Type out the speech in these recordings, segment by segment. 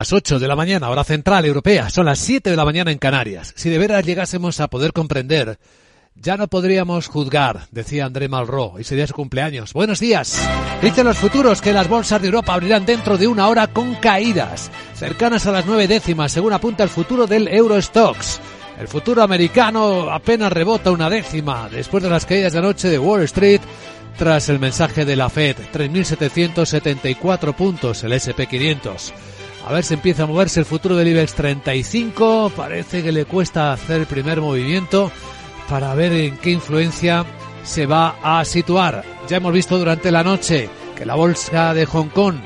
Las 8 de la mañana, hora central europea, son las 7 de la mañana en Canarias. Si de veras llegásemos a poder comprender, ya no podríamos juzgar, decía André Malraux, y sería su cumpleaños. Buenos días. Dicen los futuros que las bolsas de Europa abrirán dentro de una hora con caídas, cercanas a las nueve décimas, según apunta el futuro del Eurostox. El futuro americano apenas rebota una décima después de las caídas de anoche de Wall Street tras el mensaje de la Fed, 3.774 puntos el SP500. A ver si empieza a moverse el futuro del IBEX 35. Parece que le cuesta hacer el primer movimiento para ver en qué influencia se va a situar. Ya hemos visto durante la noche que la bolsa de Hong Kong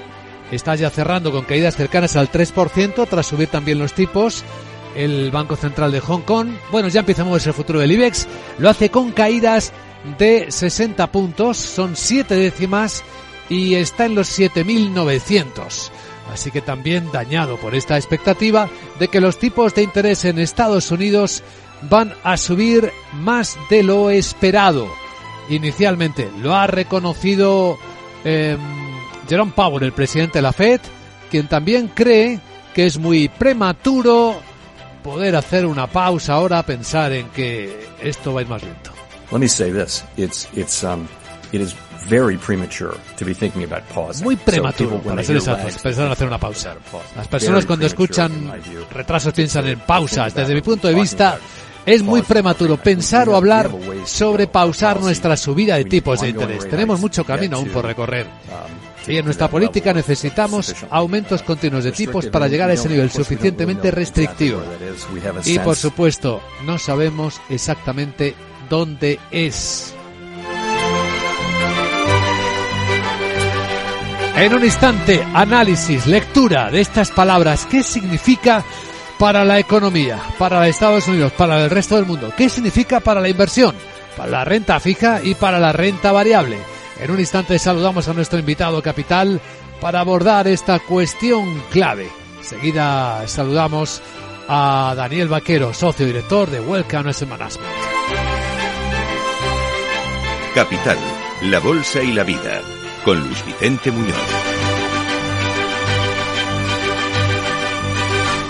está ya cerrando con caídas cercanas al 3% tras subir también los tipos. El Banco Central de Hong Kong, bueno, ya empieza a moverse el futuro del IBEX, lo hace con caídas de 60 puntos, son 7 décimas y está en los 7.900 así que también dañado por esta expectativa de que los tipos de interés en Estados Unidos van a subir más de lo esperado. Inicialmente lo ha reconocido eh, Jerome Powell, el presidente de la Fed, quien también cree que es muy prematuro poder hacer una pausa ahora, pensar en que esto va a ir más lento. Um, it is very premature to be thinking about pausing. Muy prematuro, para ser exactos, pensar en hacer una pausa. Las personas cuando escuchan retrasos piensan en pausas. Desde mi punto de vista, es muy prematuro pensar o hablar sobre pausar nuestra subida de tipos de interés. Tenemos mucho camino aún por recorrer. Y en nuestra política necesitamos aumentos continuos de tipos para llegar a ese nivel suficientemente restrictivo. Y por supuesto, no sabemos exactamente dónde es. En un instante, análisis, lectura de estas palabras. ¿Qué significa para la economía, para Estados Unidos, para el resto del mundo? ¿Qué significa para la inversión, para la renta fija y para la renta variable? En un instante saludamos a nuestro invitado capital para abordar esta cuestión clave. Seguida saludamos a Daniel Vaquero, socio director de Welcome Asset Management. Capital, la bolsa y la vida con Luis Vicente Muñoz.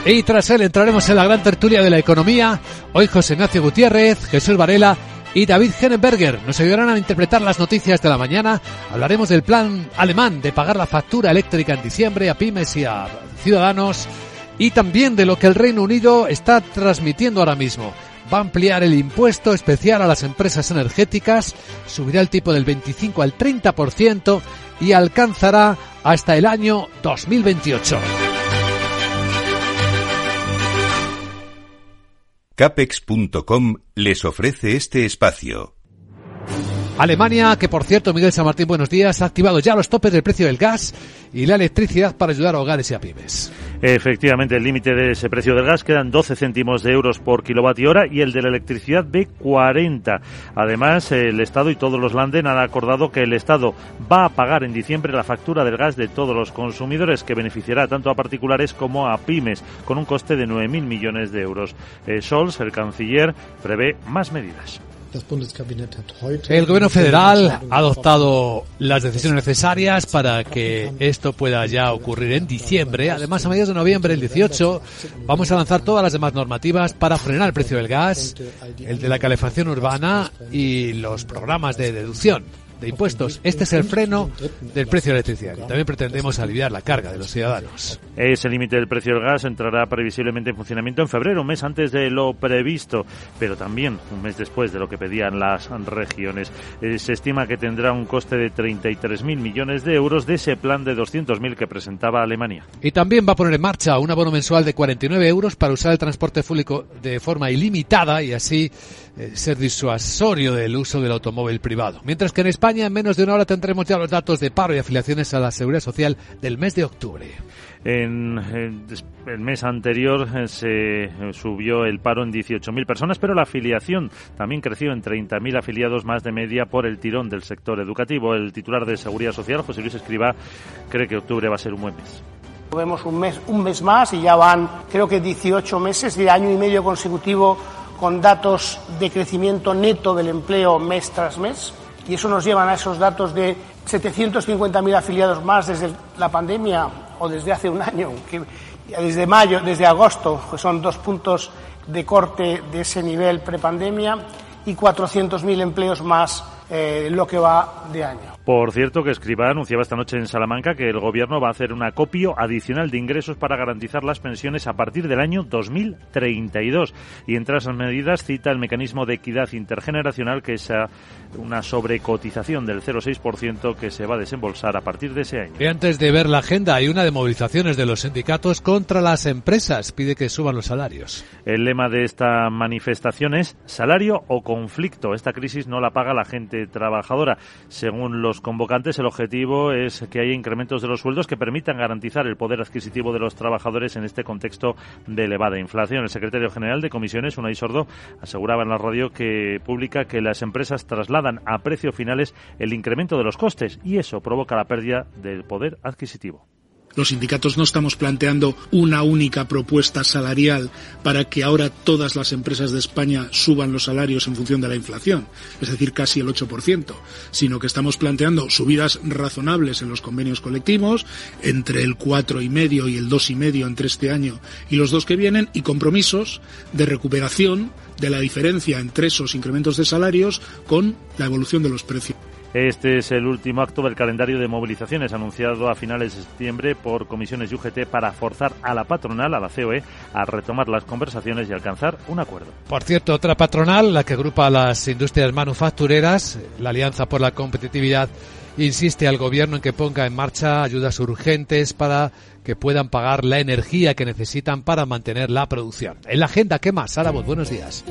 Y tras él entraremos en la gran tertulia de la economía. Hoy José Ignacio Gutiérrez, Jesús Varela y David Henneberger nos ayudarán a interpretar las noticias de la mañana. Hablaremos del plan alemán de pagar la factura eléctrica en diciembre a pymes y a ciudadanos y también de lo que el Reino Unido está transmitiendo ahora mismo va a ampliar el impuesto especial a las empresas energéticas, subirá el tipo del 25 al 30% y alcanzará hasta el año 2028. Capex.com les ofrece este espacio. Alemania, que por cierto, Miguel San Martín, buenos días, ha activado ya los topes del precio del gas y la electricidad para ayudar a hogares y a pymes. Efectivamente, el límite de ese precio del gas quedan 12 céntimos de euros por kilovatio hora y el de la electricidad de 40. Además, el Estado y todos los Landen han acordado que el Estado va a pagar en diciembre la factura del gas de todos los consumidores, que beneficiará tanto a particulares como a pymes, con un coste de 9.000 millones de euros. Eh, Scholz, el canciller, prevé más medidas. El gobierno federal ha adoptado las decisiones necesarias para que esto pueda ya ocurrir en diciembre. Además, a mediados de noviembre, el 18, vamos a lanzar todas las demás normativas para frenar el precio del gas, el de la calefacción urbana y los programas de deducción de impuestos. Este es el freno del precio de la electricidad y también pretendemos aliviar la carga de los ciudadanos. Ese límite del precio del gas entrará previsiblemente en funcionamiento en febrero, un mes antes de lo previsto, pero también un mes después de lo que pedían las regiones. Eh, se estima que tendrá un coste de 33.000 millones de euros de ese plan de 200.000 que presentaba Alemania. Y también va a poner en marcha un abono mensual de 49 euros para usar el transporte público de forma ilimitada y así eh, ser disuasorio del uso del automóvil privado. Mientras que en España en menos de una hora tendremos ya los datos de paro y afiliaciones a la Seguridad Social del mes de octubre. En, el mes anterior eh, se subió el paro en 18.000 personas, pero la afiliación también creció en 30.000 afiliados más de media por el tirón del sector educativo. El titular de Seguridad Social, José Luis Escriba, cree que octubre va a ser un buen mes. Vemos un mes, un mes más y ya van, creo que 18 meses de año y medio consecutivo con datos de crecimiento neto del empleo mes tras mes. Y eso nos lleva a esos datos de 750.000 afiliados más desde la pandemia o desde hace un año, que desde mayo, desde agosto, que son dos puntos de corte de ese nivel prepandemia, y 400.000 empleos más eh, lo que va de año. Por cierto, que Escribá anunciaba esta noche en Salamanca que el Gobierno va a hacer un acopio adicional de ingresos para garantizar las pensiones a partir del año 2032. Y entre esas medidas cita el mecanismo de equidad intergeneracional, que es una sobrecotización del 0,6% que se va a desembolsar a partir de ese año. Y antes de ver la agenda, hay una de movilizaciones de los sindicatos contra las empresas. Pide que suban los salarios. El lema de esta manifestación es salario o conflicto. Esta crisis no la paga la gente trabajadora. Según los convocantes, el objetivo es que haya incrementos de los sueldos que permitan garantizar el poder adquisitivo de los trabajadores en este contexto de elevada inflación. El secretario general de comisiones, Unai Sordo, aseguraba en la radio que pública que las empresas trasladan a precios finales el incremento de los costes y eso provoca la pérdida del poder adquisitivo. Los sindicatos no estamos planteando una única propuesta salarial para que ahora todas las empresas de España suban los salarios en función de la inflación, es decir, casi el 8%, sino que estamos planteando subidas razonables en los convenios colectivos, entre el 4,5 y el 2,5 entre este año y los dos que vienen, y compromisos de recuperación de la diferencia entre esos incrementos de salarios con la evolución de los precios. Este es el último acto del calendario de movilizaciones anunciado a finales de septiembre por comisiones y UGT para forzar a la patronal, a la COE, a retomar las conversaciones y alcanzar un acuerdo. Por cierto, otra patronal, la que agrupa a las industrias manufactureras, la Alianza por la Competitividad, insiste al gobierno en que ponga en marcha ayudas urgentes para que puedan pagar la energía que necesitan para mantener la producción. En la agenda, ¿qué más? Sara, buenos días.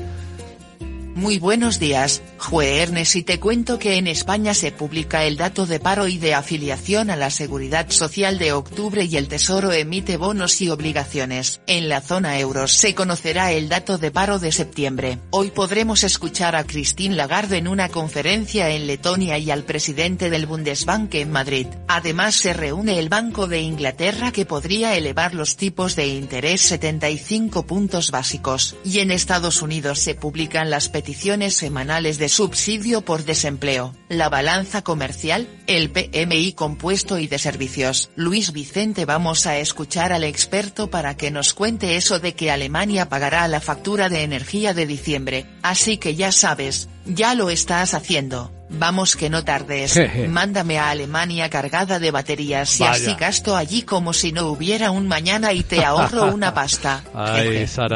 Muy buenos días, Jue Ernest y te cuento que en España se publica el dato de paro y de afiliación a la Seguridad Social de octubre y el Tesoro emite bonos y obligaciones. En la zona euro se conocerá el dato de paro de septiembre. Hoy podremos escuchar a Christine Lagarde en una conferencia en Letonia y al presidente del Bundesbank en Madrid. Además se reúne el Banco de Inglaterra que podría elevar los tipos de interés 75 puntos básicos. Y en Estados Unidos se publican las peticiones semanales de subsidio por desempleo, la balanza comercial, el PMI compuesto y de servicios. Luis Vicente vamos a escuchar al experto para que nos cuente eso de que Alemania pagará la factura de energía de diciembre, así que ya sabes, ya lo estás haciendo. Vamos que no tardes. Mándame a Alemania cargada de baterías y así gasto allí como si no hubiera un mañana y te ahorro una pasta.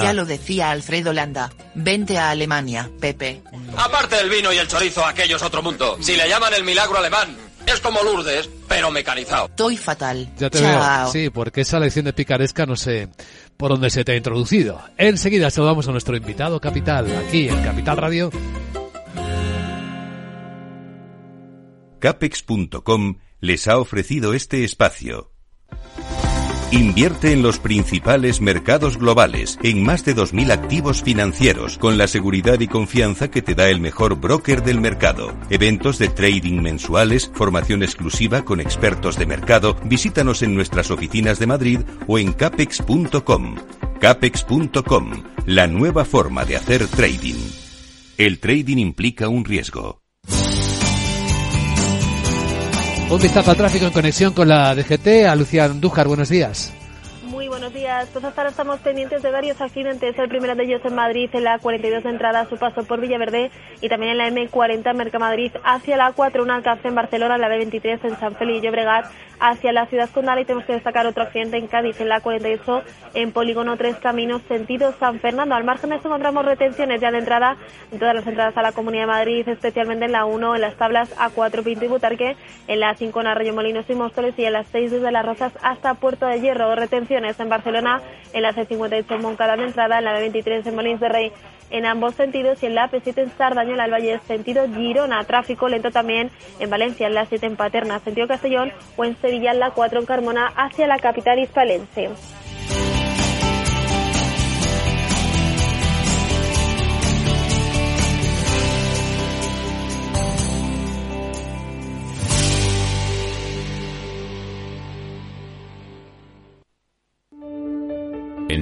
Ya lo decía Alfredo Landa. Vente a Alemania, Pepe. Aparte del vino y el chorizo, aquello es otro mundo. Si le llaman el milagro alemán, es como Lourdes, pero mecanizado. Estoy fatal. Ya te veo. Sí, porque esa lección de picaresca no sé por dónde se te ha introducido. Enseguida saludamos a nuestro invitado capital, aquí en Capital Radio. Capex.com les ha ofrecido este espacio. Invierte en los principales mercados globales, en más de 2.000 activos financieros, con la seguridad y confianza que te da el mejor broker del mercado. Eventos de trading mensuales, formación exclusiva con expertos de mercado, visítanos en nuestras oficinas de Madrid o en capex.com. Capex.com, la nueva forma de hacer trading. El trading implica un riesgo. Un vistazo al tráfico en conexión con la DGT. A Lucía Andújar, buenos días. Buenos días. Pues hasta ahora estamos pendientes de varios accidentes. El primero de ellos en Madrid, en la 42 de entrada su paso por Villaverde y también en la M40 en Mercamadrid hacia la 4, un alcance en Barcelona, la B23 en San Felipe y Llobregat hacia la ciudad condal y tenemos que destacar otro accidente en Cádiz, en la 48, en Polígono 3 Caminos, sentido San Fernando. Al margen de esto encontramos retenciones ya de entrada en todas las entradas a la Comunidad de Madrid, especialmente en la 1, en las tablas A4 Pinto y Butarque, en la 5 en Arroyo Molinos y Móstoles y en las 6 desde Las Rozas hasta Puerto de Hierro. Retenciones en Barcelona, en la C58 en Moncada de entrada, en la B23 en Molins de Rey en ambos sentidos y en la P7 en Sardañola al Valle sentido Girona. Tráfico lento también en Valencia, en la 7 en Paterna, sentido Castellón o en Sevilla en la 4 en Carmona hacia la capital hispalense.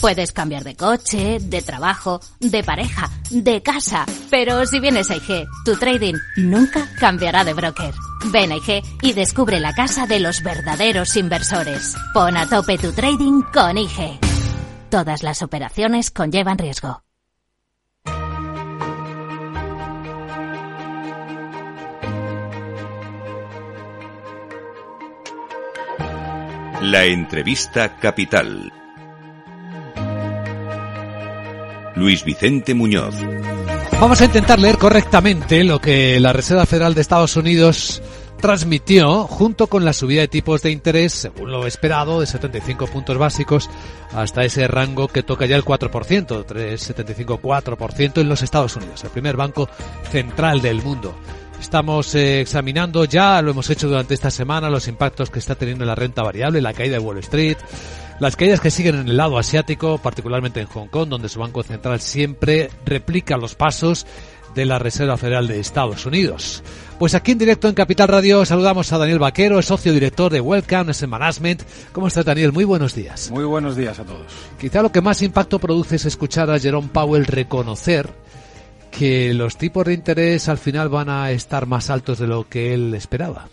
Puedes cambiar de coche, de trabajo, de pareja, de casa, pero si vienes a IG, tu trading nunca cambiará de broker. Ven a IG y descubre la casa de los verdaderos inversores. Pon a tope tu trading con IG. Todas las operaciones conllevan riesgo. La entrevista capital. Luis Vicente Muñoz. Vamos a intentar leer correctamente lo que la Reserva Federal de Estados Unidos transmitió junto con la subida de tipos de interés, según lo esperado, de 75 puntos básicos hasta ese rango que toca ya el 4%, 3,75-4% en los Estados Unidos, el primer banco central del mundo. Estamos eh, examinando ya, lo hemos hecho durante esta semana, los impactos que está teniendo la renta variable, la caída de Wall Street, las caídas que siguen en el lado asiático, particularmente en Hong Kong, donde su Banco Central siempre replica los pasos de la Reserva Federal de Estados Unidos. Pues aquí en directo en Capital Radio saludamos a Daniel Vaquero, socio director de Welcome Asset Management. ¿Cómo está Daniel? Muy buenos días. Muy buenos días a todos. Quizá lo que más impacto produce es escuchar a Jerome Powell reconocer que los tipos de interés al final van a estar más altos de lo que él esperaba.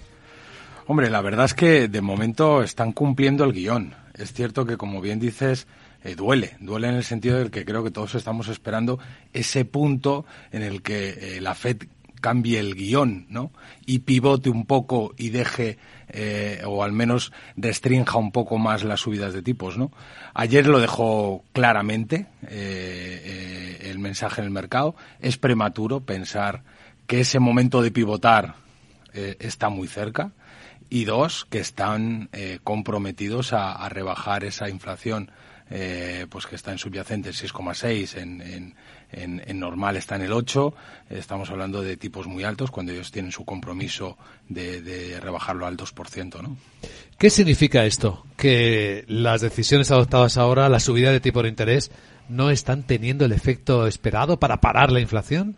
Hombre, la verdad es que de momento están cumpliendo el guion es cierto que, como bien dices, eh, duele, duele en el sentido del que creo que todos estamos esperando ese punto en el que eh, la Fed cambie el guion, ¿no? Y pivote un poco y deje, eh, o al menos restrinja un poco más las subidas de tipos, ¿no? Ayer lo dejó claramente el mensaje en el mercado. Es prematuro pensar que ese momento de pivotar está muy cerca y dos, que están eh, comprometidos a, rebajar esa inflación eh, pues que está en subyacente el 6,6, en, en, en, normal está en el 8. Estamos hablando de tipos muy altos cuando ellos tienen su compromiso de, de rebajarlo al 2%. ¿no? ¿Qué significa esto? Que las decisiones adoptadas ahora, la subida de tipo de interés, no están teniendo el efecto esperado para parar la inflación?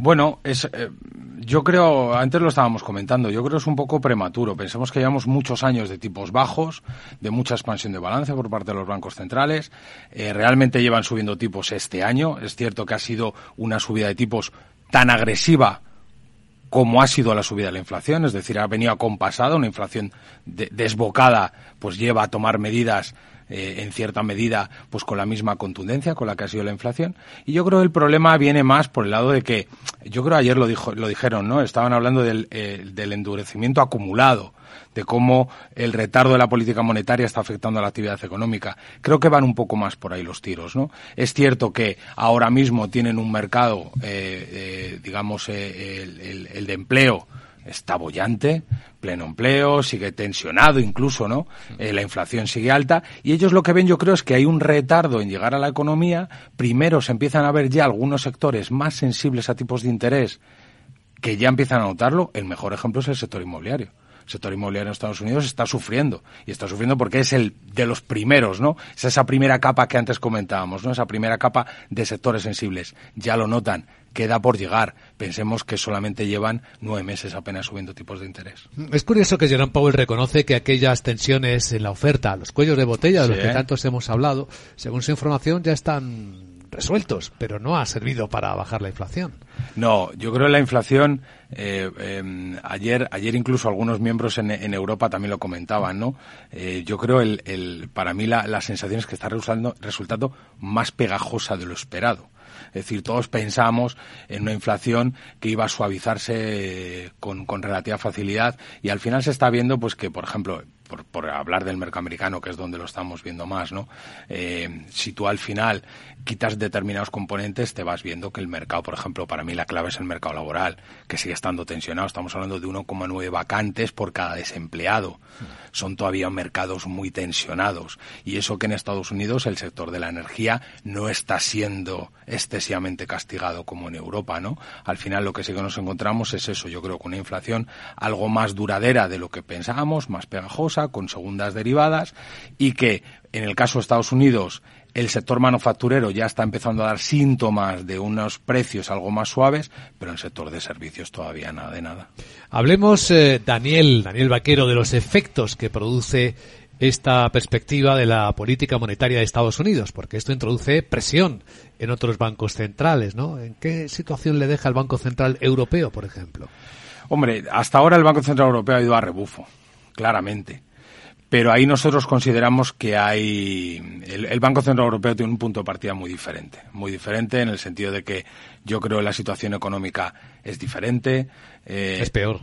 Bueno, es, eh, yo creo, antes lo estábamos comentando, yo creo que es un poco prematuro. Pensamos que llevamos muchos años de tipos bajos, de mucha expansión de balance por parte de los bancos centrales. Eh, realmente llevan subiendo tipos este año. Es cierto que ha sido una subida de tipos tan agresiva como ha sido la subida de la inflación, es decir, ha venido acompasada, una inflación desbocada, pues lleva a tomar medidas eh, en cierta medida, pues con la misma contundencia con la que ha sido la inflación. Y yo creo que el problema viene más por el lado de que, yo creo ayer lo, dijo, lo dijeron, ¿no? Estaban hablando del, eh, del endurecimiento acumulado de cómo el retardo de la política monetaria está afectando a la actividad económica. Creo que van un poco más por ahí los tiros, ¿no? Es cierto que ahora mismo tienen un mercado, eh, digamos, el, el, de empleo está bollante, pleno empleo, sigue tensionado incluso, ¿no? Eh, la inflación sigue alta y ellos lo que ven yo creo es que hay un retardo en llegar a la economía. Primero se empiezan a ver ya algunos sectores más sensibles a tipos de interés que ya empiezan a notarlo. El mejor ejemplo es el sector inmobiliario el sector inmobiliario en Estados Unidos está sufriendo. Y está sufriendo porque es el de los primeros, ¿no? Es esa primera capa que antes comentábamos, ¿no? Esa primera capa de sectores sensibles. Ya lo notan queda por llegar. Pensemos que solamente llevan nueve meses apenas subiendo tipos de interés. Es curioso que Jerome Powell reconoce que aquellas tensiones en la oferta, los cuellos de botella de los que tantos hemos hablado, según su información, ya están resueltos, pero no ha servido para bajar la inflación. No, yo creo que la inflación, eh, em, ayer, ayer incluso algunos miembros en, Europa también lo comentaban, ¿no? Eh, yo creo el, el, para mí la, la sensación es que está resultando, resultando más pegajosa de lo esperado. Es decir, todos pensamos en una inflación que iba a suavizarse con, con relativa facilidad y al final se está viendo pues que, por ejemplo, por, hablar del mercado americano, que es donde lo estamos viendo más, ¿no? Eh, si tú al final quitas determinados componentes, te vas viendo que el mercado, por ejemplo, para mí la clave es el mercado laboral, que sigue estando tensionado. Estamos hablando de 1,9 vacantes por cada desempleado. Son todavía mercados muy tensionados. Y eso que en Estados Unidos el sector de la energía no está siendo excesivamente castigado como en Europa, ¿no? Al final lo que sí que nos encontramos es eso. Yo creo que una inflación algo más duradera de lo que pensábamos, más pegajosa, con segundas derivadas y que en el caso de Estados Unidos el sector manufacturero ya está empezando a dar síntomas de unos precios algo más suaves, pero en el sector de servicios todavía nada de nada. Hablemos, eh, Daniel, Daniel Vaquero, de los efectos que produce esta perspectiva de la política monetaria de Estados Unidos, porque esto introduce presión en otros bancos centrales, ¿no? ¿En qué situación le deja el Banco Central Europeo, por ejemplo? Hombre, hasta ahora el Banco Central Europeo ha ido a rebufo, claramente. Pero ahí nosotros consideramos que hay. El, Banco Central Europeo tiene un punto de partida muy diferente. Muy diferente en el sentido de que yo creo que la situación económica es diferente. Eh, es peor.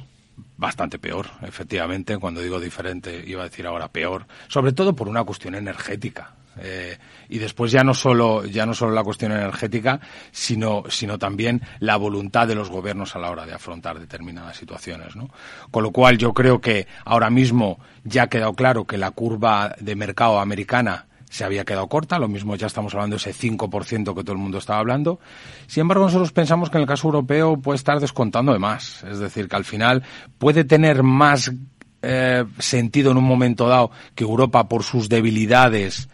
Bastante peor, efectivamente. Cuando digo diferente, iba a decir ahora peor. Sobre todo por una cuestión energética. Eh, y después ya no solo ya no solo la cuestión energética sino sino también la voluntad de los gobiernos a la hora de afrontar determinadas situaciones ¿no? con lo cual yo creo que ahora mismo ya ha quedado claro que la curva de mercado americana se había quedado corta, lo mismo ya estamos hablando de ese 5% que todo el mundo estaba hablando. Sin embargo, nosotros pensamos que en el caso europeo puede estar descontando de más, es decir, que al final puede tener más eh, sentido en un momento dado que Europa por sus debilidades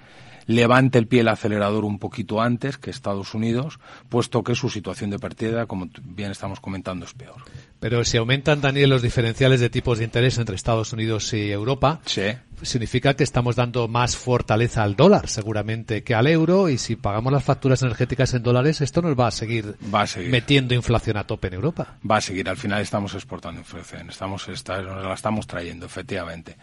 levante el pie el acelerador un poquito antes que Estados Unidos, puesto que su situación de partida, como bien estamos comentando, es peor. Pero si aumentan, Daniel, los diferenciales de tipos de interés entre Estados Unidos y Europa, significa que estamos dando más fortaleza al dólar, seguramente, que al euro. Y si pagamos las facturas energéticas en dólares, esto nos va a seguir, metiendo inflación a tope en Europa. Va a seguir. Al final estamos exportando inflación. Estamos, nos la estamos trayendo, efectivamente.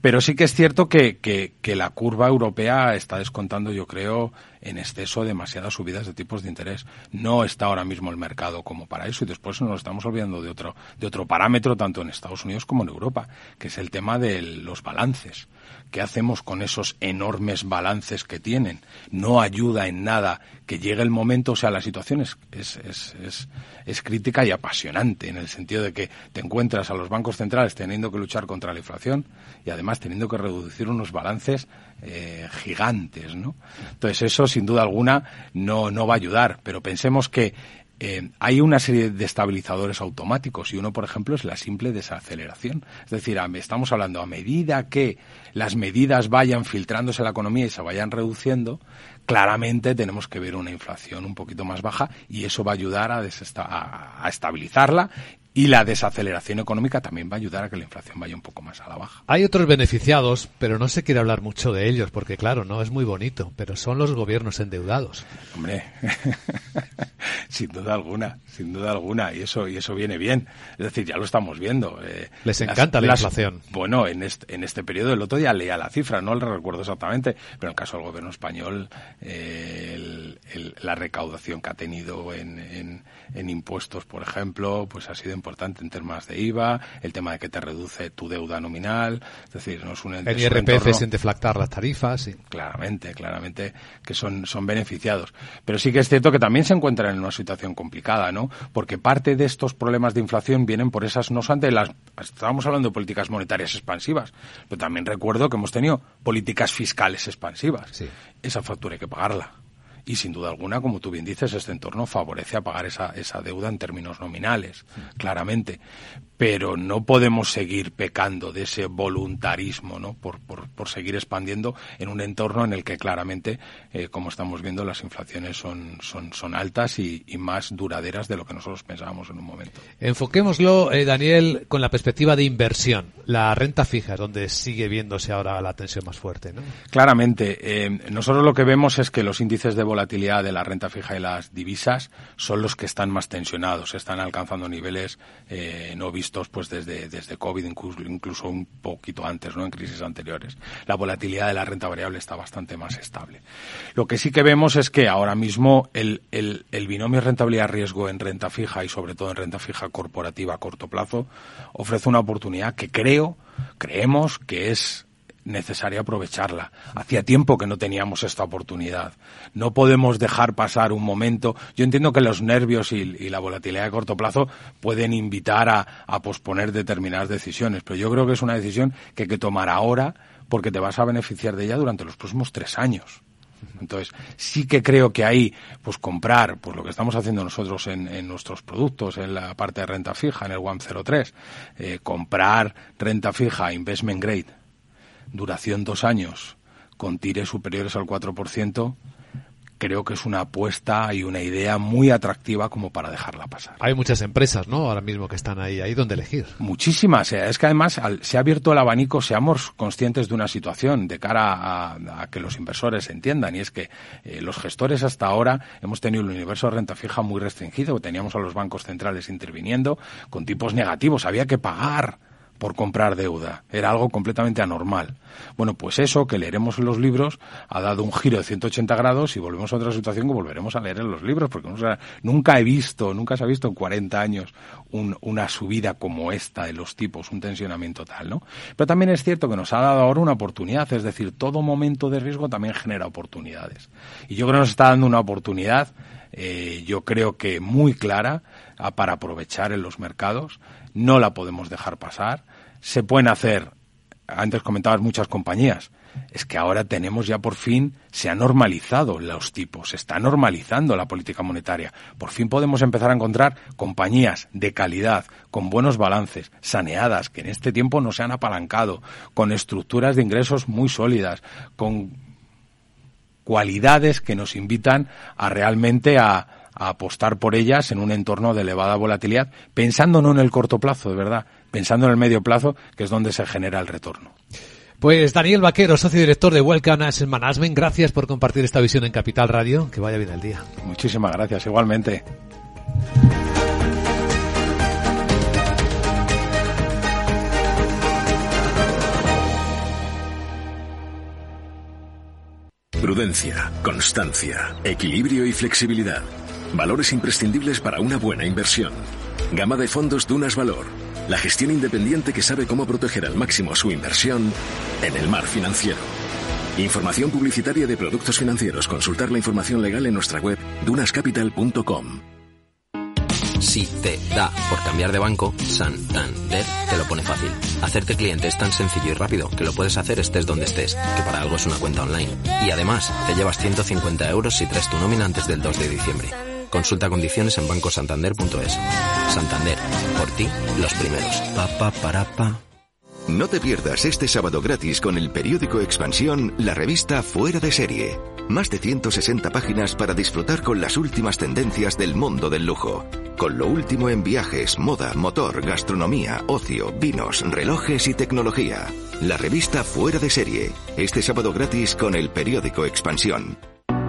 Pero sí que es cierto que, que, que la curva europea está descontando, yo creo, en exceso demasiadas subidas de tipos de interés. No está ahora mismo el mercado como para eso y después nos estamos olvidando de otro, de otro parámetro tanto en Estados Unidos como en Europa, que es el tema de los balances. ¿Qué hacemos con esos enormes balances que tienen? No ayuda en nada que llegue el momento, o sea, la situación es, es, es, es, crítica y apasionante en el sentido de que te encuentras a los bancos centrales teniendo que luchar contra la inflación y además teniendo que reducir unos balances eh, gigantes, ¿no? Entonces eso, sin duda alguna, no, no va a ayudar, pero pensemos que eh, hay una serie de estabilizadores automáticos y uno, por ejemplo, es la simple desaceleración. Es decir, estamos hablando a medida que las medidas vayan filtrándose en la economía y se vayan reduciendo, claramente tenemos que ver una inflación un poquito más baja y eso va a ayudar a, a estabilizarla y la desaceleración económica también va a ayudar a que la inflación vaya un poco más a la baja. Hay otros beneficiados, pero no se quiere hablar mucho de ellos, porque claro, no es muy bonito, pero son los gobiernos endeudados. Hombre, sin duda alguna, sin duda alguna, y eso y eso viene bien. Es decir, ya lo estamos viendo. Eh, Les encanta la inflación. Bueno, en este, en este periodo, el otro día leía la cifra, no la recuerdo exactamente, pero en el caso del gobierno español, eh, la recaudación que ha tenido en, en impuestos, por ejemplo, pues ha sido importante en temas de IVA, el tema de que te reduce tu deuda nominal, es decir, no es un El IRPF sin deflactar las tarifas, sí. Claramente, claramente que son, son beneficiados. Pero sí que es cierto que también se encuentran en una situación complicada, ¿no? Porque parte de estos problemas de inflación vienen por esas, no solamente las, estábamos hablando de políticas monetarias expansivas, pero también recuerdo que hemos tenido políticas fiscales expansivas. Sí. Esa factura hay que pagarla y sin duda alguna, como tú bien dices, este entorno favorece a pagar esa, esa deuda en términos nominales, claramente. Pero no podemos seguir pecando de ese voluntarismo, ¿no? Por, por, por seguir expandiendo en un entorno en el que claramente, eh, como estamos viendo, las inflaciones son, son, son altas y, y, más duraderas de lo que nosotros pensábamos en un momento. Enfoquémoslo, eh, Daniel, con la perspectiva de inversión. La renta fija es donde sigue viéndose ahora la tensión más fuerte, ¿no? Claramente. Eh, nosotros lo que vemos es que los índices de volatilidad de la renta fija y las divisas son los que están más tensionados, están alcanzando niveles no vistos pues desde, desde COVID, incluso, incluso un poquito antes, ¿no? en crisis anteriores. La volatilidad de la renta variable está bastante más estable. Lo que sí que vemos es que ahora mismo el, el, el binomio rentabilidad-riesgo en renta fija y sobre todo en renta fija corporativa a corto plazo ofrece una oportunidad que creo, creemos que es necesario aprovecharla. Hacía tiempo que no teníamos esta oportunidad. No podemos dejar pasar un momento. Yo entiendo que los nervios y, la volatilidad de corto plazo pueden invitar a, posponer determinadas decisiones, pero yo creo que es una decisión que hay que tomar ahora porque te vas a beneficiar de ella durante los próximos tres años. Entonces, sí que creo que ahí, pues comprar, pues lo que estamos haciendo nosotros en, nuestros productos, en la parte de renta fija, en el 103, eh, comprar renta fija, investment grade, duración dos años, con tires superiores al 4%, creo que es una apuesta y una idea muy atractiva como para dejarla pasar. Hay muchas empresas, ¿no? Ahora mismo que están ahí, ahí donde elegir. Muchísimas. Es que además se ha abierto el abanico, seamos conscientes de una situación de cara a, que los inversores entiendan, y es que eh, los gestores hasta ahora hemos tenido el universo de renta fija muy restringido, teníamos a los bancos centrales interviniendo con tipos negativos, había que pagar por comprar deuda. Era algo completamente anormal. Bueno, pues eso que leeremos en los libros ha dado un giro de 180 grados y volvemos a otra situación que volveremos a leer en los libros, porque nunca he visto, nunca se ha visto en 40 años una subida como esta de los tipos, un tensionamiento tal, ¿no? Pero también es cierto que nos ha dado ahora una oportunidad, es decir, todo momento de riesgo también genera oportunidades. Y yo creo que nos está dando una oportunidad, eh, yo creo que muy clara, para aprovechar en los mercados no la podemos dejar pasar. Se pueden hacer, antes comentabas muchas compañías, es que ahora tenemos ya por fin, se ha normalizado los tipos, se está normalizando la política monetaria. Por fin podemos empezar a encontrar compañías de calidad, con buenos balances, saneadas, que en este tiempo no se han apalancado, con estructuras de ingresos muy sólidas, con cualidades que nos invitan a realmente a, a apostar por ellas en un entorno de elevada volatilidad, pensando no en el corto plazo, de verdad, pensando en el medio plazo, que es donde se genera el retorno. Pues Daniel Vaquero, socio director de Welcome Asset Management, gracias por compartir esta visión en Capital Radio. Que vaya bien el día. Muchísimas gracias, igualmente. Prudencia, constancia, equilibrio y flexibilidad. Valores imprescindibles para una buena inversión. Gama de fondos Dunas Valor. La gestión independiente que sabe cómo proteger al máximo su inversión en el mar financiero. Información publicitaria de productos financieros. Consultar la información legal en nuestra web dunascapital.com. Si te da por cambiar de banco, Santander te lo pone fácil. Hacerte cliente es tan sencillo y rápido que lo puedes hacer estés donde estés, que para algo es una cuenta online. Y además, te llevas 150 euros si traes tu nómina antes del 2 de diciembre. Consulta condiciones en bancosantander.es. Santander, por ti, los primeros. Pa, pa, para, pa. No te pierdas este sábado gratis con el periódico Expansión, la revista Fuera de Serie. Más de 160 páginas para disfrutar con las últimas tendencias del mundo del lujo. Con lo último en viajes, moda, motor, gastronomía, ocio, vinos, relojes y tecnología. La revista Fuera de Serie. Este sábado gratis con el periódico Expansión.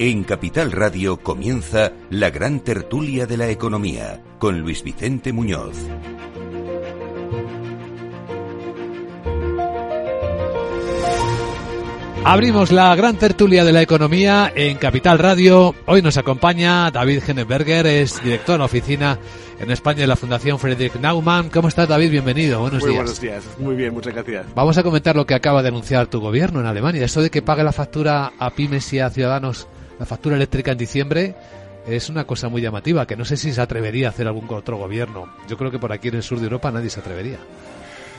En Capital Radio comienza la gran tertulia de la economía con Luis Vicente Muñoz. Abrimos la gran tertulia de la economía en Capital Radio. Hoy nos acompaña David Henneberger, es director de la oficina en España de la Fundación Friedrich Naumann. ¿Cómo estás, David? Bienvenido. Buenos Muy días. buenos días. Muy bien, muchas gracias. Vamos a comentar lo que acaba de anunciar tu gobierno en Alemania. Eso de que pague la factura a pymes y a ciudadanos la factura eléctrica en diciembre es una cosa muy llamativa, que no sé si se atrevería a hacer algún otro gobierno. Yo creo que por aquí en el sur de Europa nadie se atrevería.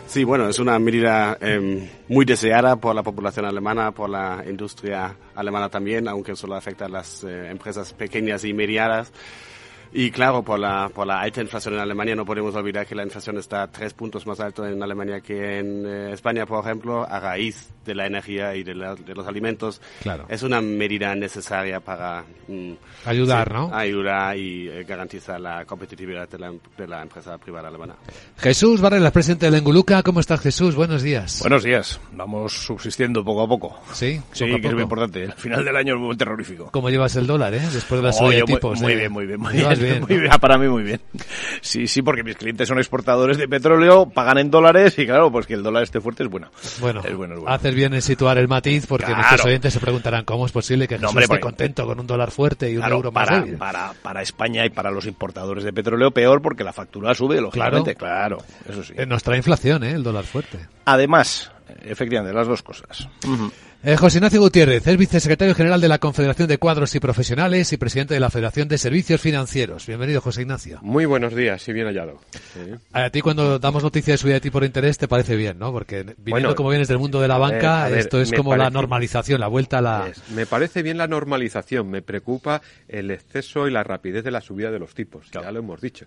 Sí, bueno, es una medida eh, muy deseada por la población alemana, por la industria alemana también, aunque solo afecta a las eh, empresas pequeñas y medianas. Y claro, por la, por la alta inflación en Alemania, no podemos olvidar que la inflación está tres puntos más alto en Alemania que en eh, España, por ejemplo, a raíz de la energía y de, la, de los alimentos. Claro. Es una medida necesaria para mm, Ayudar, sí, ¿no? Ayudar y eh, garantizar la competitividad de la, de la empresa privada alemana. Jesús Varela, presidente de Lenguluca. ¿Cómo estás, Jesús? Buenos días. Buenos días. Vamos subsistiendo poco a poco. Sí, Sí, poco a que es muy poco. importante. El final del año es muy terrorífico. ¿Cómo llevas el dólar, eh? Después de la Oh, subida de yo muy- tipos. Muy eh. bien, muy bien, muy Llevas bien, muy bien. Para mí muy bien. Sí, sí, porque mis clientes son exportadores de petróleo, pagan en dólares y claro, pues que el dólar esté fuerte es bueno. Bueno, es bueno, es bueno. haces bien en situar el matiz porque Claro. nuestros oyentes se preguntarán cómo es posible que Jesús No, hombre, esté porque- contento con un dólar fuerte y un Claro, euro más para, débil. para, para España y para los importadores de petróleo peor porque la factura sube, lógicamente. Claro, eso sí. Eh, Nos trae inflación, ¿eh? El dólar fuerte. Además, efectivamente, las dos cosas. Eh, José Ignacio Gutiérrez es vicesecretario general de la Confederación de Cuadros y Profesionales y presidente de la Federación de Servicios Financieros. Bienvenido, José Ignacio. Muy buenos días y bien hallado. Sí. A ti cuando damos noticia de subida de tipo de interés te parece bien, ¿no? Porque viniendo Bueno, como vienes del mundo de la ver, banca, ver, esto es me como la parece- normalización, la vuelta a la... Es- me parece bien la normalización, me preocupa el exceso y la rapidez de la subida de los tipos, ya lo hemos dicho.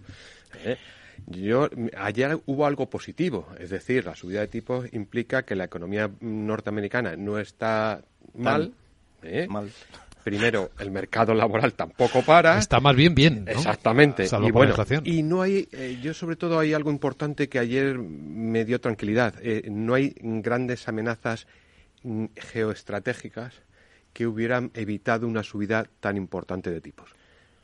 ¿eh? Yo, ayer hubo algo positivo, es decir, la subida de tipos implica que la economía norteamericana no está mal. ¿eh? Primero, el mercado laboral tampoco para. Está más bien bien, ¿no? Exactamente. Salvo y por la bueno, inflación. y no hay, eh, yo sobre todo hay algo importante que ayer me dio tranquilidad. Eh, no hay grandes amenazas mm, geoestratégicas que hubieran evitado una subida tan importante de tipos.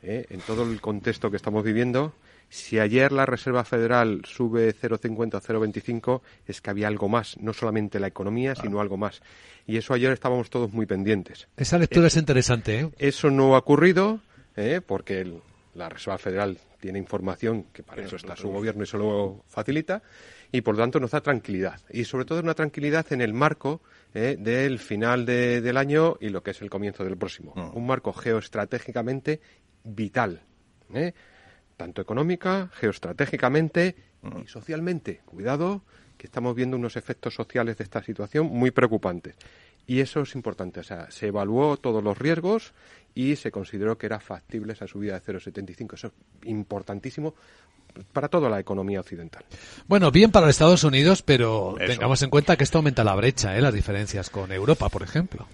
¿eh? En todo el contexto que estamos viviendo, si ayer la Reserva Federal sube 0,50 o 0,25, es que había algo más, no solamente la economía, sino algo más. Y eso ayer estábamos todos muy pendientes. Esa lectura es interesante, ¿eh? Eso no ha ocurrido ¿eh? porque el- la Reserva Federal tiene información que para eso está su gobierno y se lo facilita y por lo tanto nos da tranquilidad y sobre todo una tranquilidad en el marco ¿eh? del final de- del año y lo que es el comienzo del próximo. Un marco geoestratégicamente vital, ¿eh? Tanto económica, geoestratégicamente y socialmente. Cuidado, que estamos viendo unos efectos sociales de esta situación muy preocupantes. Y eso es importante. O sea, se evaluó todos los riesgos y se consideró que era factible esa subida de 0,75. Eso es importantísimo para toda la economía occidental. Bueno, bien para los Estados Unidos, pero Eso. tengamos en cuenta que esto aumenta la brecha, ¿eh? Las diferencias con Europa, por ejemplo.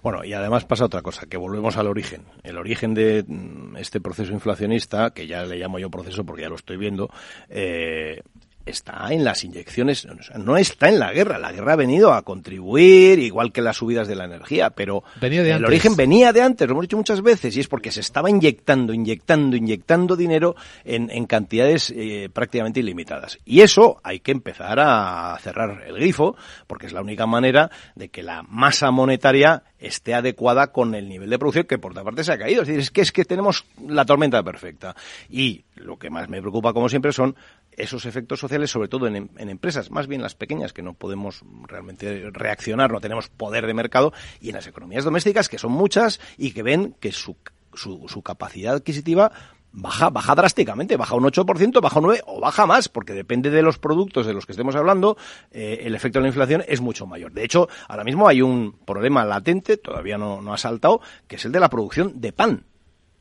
Bueno, y además pasa otra cosa, que volvemos al origen. El origen de mm, este proceso inflacionista, que ya le llamo yo proceso porque ya lo estoy viendo, eh, está en las inyecciones, no está en la guerra. La guerra ha venido a contribuir, igual que las subidas de la energía, pero de el antes. origen venía de antes, lo hemos dicho muchas veces, y es porque se estaba inyectando, inyectando, inyectando dinero en, en cantidades eh, prácticamente ilimitadas. Y eso hay que empezar a cerrar el grifo, porque es la única manera de que la masa monetaria esté adecuada con el nivel de producción que por otra parte se ha caído. Es decir, es que, es que tenemos la tormenta perfecta. Y lo que más me preocupa, como siempre, son esos efectos sociales, sobre todo en, en empresas, más bien las pequeñas, que no podemos realmente reaccionar, no tenemos poder de mercado, y en las economías domésticas, que son muchas y que ven que su, su, su capacidad adquisitiva baja, baja drásticamente, baja un 8%, baja un 9% o baja más, porque depende de los productos de los que estemos hablando, eh, el efecto de la inflación es mucho mayor. De hecho, ahora mismo hay un problema latente, todavía no, no ha saltado, que es el de la producción de pan.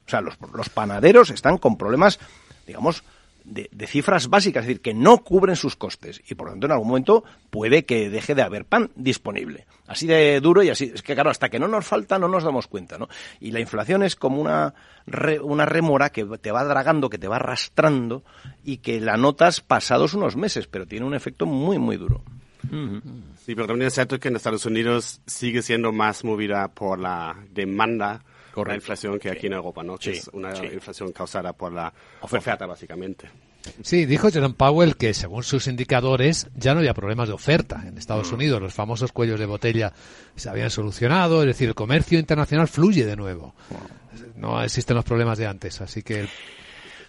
O sea, los, los panaderos están con problemas, digamos, de, cifras básicas, es decir, que no cubren sus costes y por lo tanto en algún momento puede que deje de haber pan disponible. Así de duro y así. Es que claro, hasta que no nos falta no nos damos cuenta, ¿no? Y la inflación es como una, re- una rémora que te va dragando, que te va arrastrando y que la notas pasados unos meses, pero tiene un efecto muy, muy duro. Sí, pero también es cierto que en Estados Unidos sigue siendo más movida por la demanda, la inflación que aquí en Europa, ¿no? Que Sí, es una sí. inflación causada por la oferta, básicamente. Sí, dijo Jerome Powell que según sus indicadores ya no había problemas de oferta en Estados Mm. Unidos. Los famosos cuellos de botella se habían solucionado, es decir, el comercio internacional fluye de nuevo. No existen los problemas de antes, así que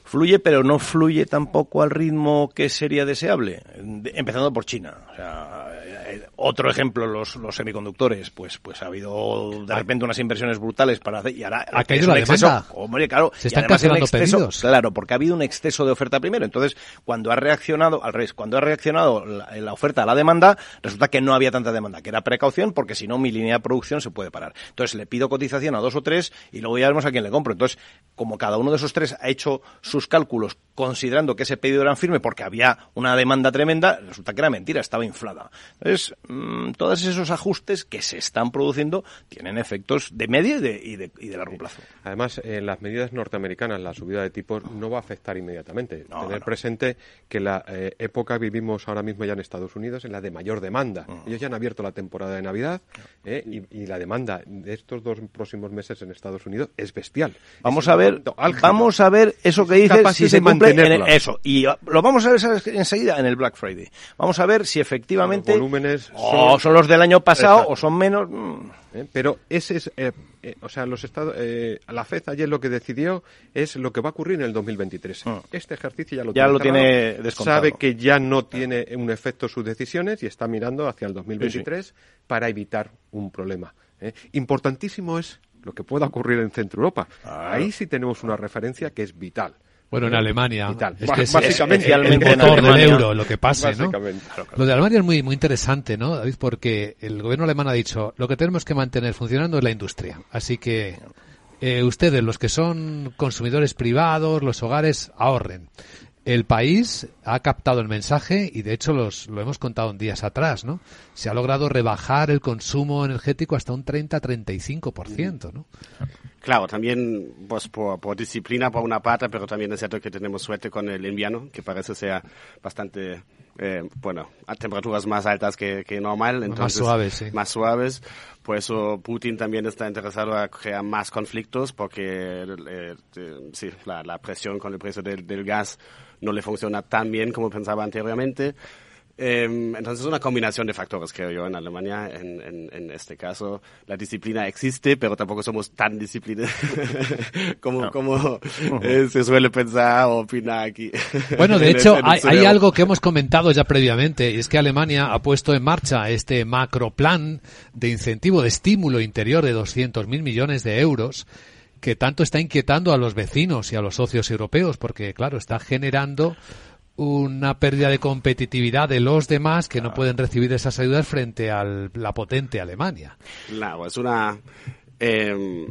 Fluye, pero no fluye tampoco al ritmo que sería deseable, de- empezando por China. O sea, eh, otro ejemplo, los, los semiconductores, pues, pues ha habido de repente unas inversiones brutales para hacer, y ahora Ha caído la exceso, demanda. hombre, claro, Se y están además el cancelando exceso- pedidos. Claro, porque ha habido un exceso de oferta primero. Entonces, cuando ha reaccionado, al revés, cuando ha reaccionado la, la oferta a la demanda, resulta que no había tanta demanda, que era precaución, porque si no, mi línea de producción se puede parar. Entonces, le pido cotización a dos o tres y luego ya vemos a quién le compro. Entonces, como cada uno de esos tres ha hecho sus cálculos considerando que ese pedido era firme porque había una demanda tremenda, resulta que era mentira, estaba inflada. Entonces, mm, todos esos ajustes que se están produciendo tienen efectos de medio y de, y de, y de largo plazo. Además, en las medidas norteamericanas, la subida de tipos no va a afectar inmediatamente. Tener presente que la eh, época vivimos ahora mismo ya en Estados Unidos en la de mayor demanda. Ellos ya han abierto la temporada de Navidad eh, y, y la demanda de estos dos próximos meses en Estados Unidos es bestial. Vamos Es a ver, vamos a ver eso que dices Capaces si se cumple en el- mantenerlo. eso y lo vamos a ver enseguida en el Black Friday. Vamos a ver si efectivamente Los volúmenes o son- son los del año pasado Exacto. o son menos. mm. ¿eh? Pero ese es, eh, eh, o sea, los estados, eh, la FED ayer lo que decidió es lo que va a ocurrir en el 2023. Este ejercicio ya lo. Ya tiene, lo tiene descontado. Sabe que ya no tiene un efecto sus decisiones y está mirando hacia el 2023 para evitar un problema. Importantísimo es lo que pueda ocurrir en Centro Europa. Ahí sí tenemos una referencia que es vital. Bueno, en. Alemania es que es básicamente el, en motor del euro, lo que pase, ¿no? Básicamente. Claro, claro. Lo de Alemania es muy muy interesante, ¿no, David? Porque el gobierno alemán ha dicho lo que tenemos que mantener funcionando es la industria. Así que eh, ustedes, los que son consumidores privados, los hogares, ahorren. El país ha captado el mensaje y de hecho los, lo hemos contado en días atrás, ¿no? Se ha logrado rebajar el consumo energético hasta un 30-35%, ¿no? Claro, también pues por, por disciplina por una parte, pero también es cierto que tenemos suerte con el invierno, que parece ser bastante, eh, bueno, a temperaturas más altas que, que normal. Más Entonces, suaves, sí. Más suaves. Por eso Putin también está interesado a crear más conflictos, porque eh, eh, sí, la, la presión con el precio del, del gas no le funciona tan bien como pensaba anteriormente. Eh, entonces es una combinación de factores, creo yo, en Alemania. En, en, en este caso, la disciplina existe, pero tampoco somos tan disciplinados como, como eh, se suele pensar o opinar aquí. Bueno, de hecho, el hay, hay algo que hemos comentado ya previamente, y es que Alemania ha puesto en marcha este macroplan de incentivo, de estímulo interior de 200.000 millones de euros, que tanto está inquietando a los vecinos y a los socios europeos, porque, claro, está generando una pérdida de competitividad de los demás que no pueden recibir esas ayudas frente a la potente Alemania. Claro, es una... eh,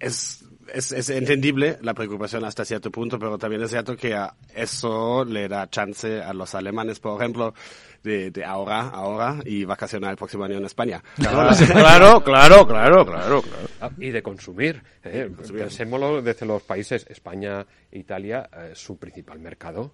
es, es, es entendible la preocupación hasta cierto punto, pero también es cierto que a eso le da chance a los alemanes, por ejemplo, de, de ahora, ahora y vacacionar el próximo año en España. Claro, claro, claro, claro, claro, claro. Ah, Y de consumir. ¿eh? Pensémoslo desde los países, España, Italia, eh, su principal mercado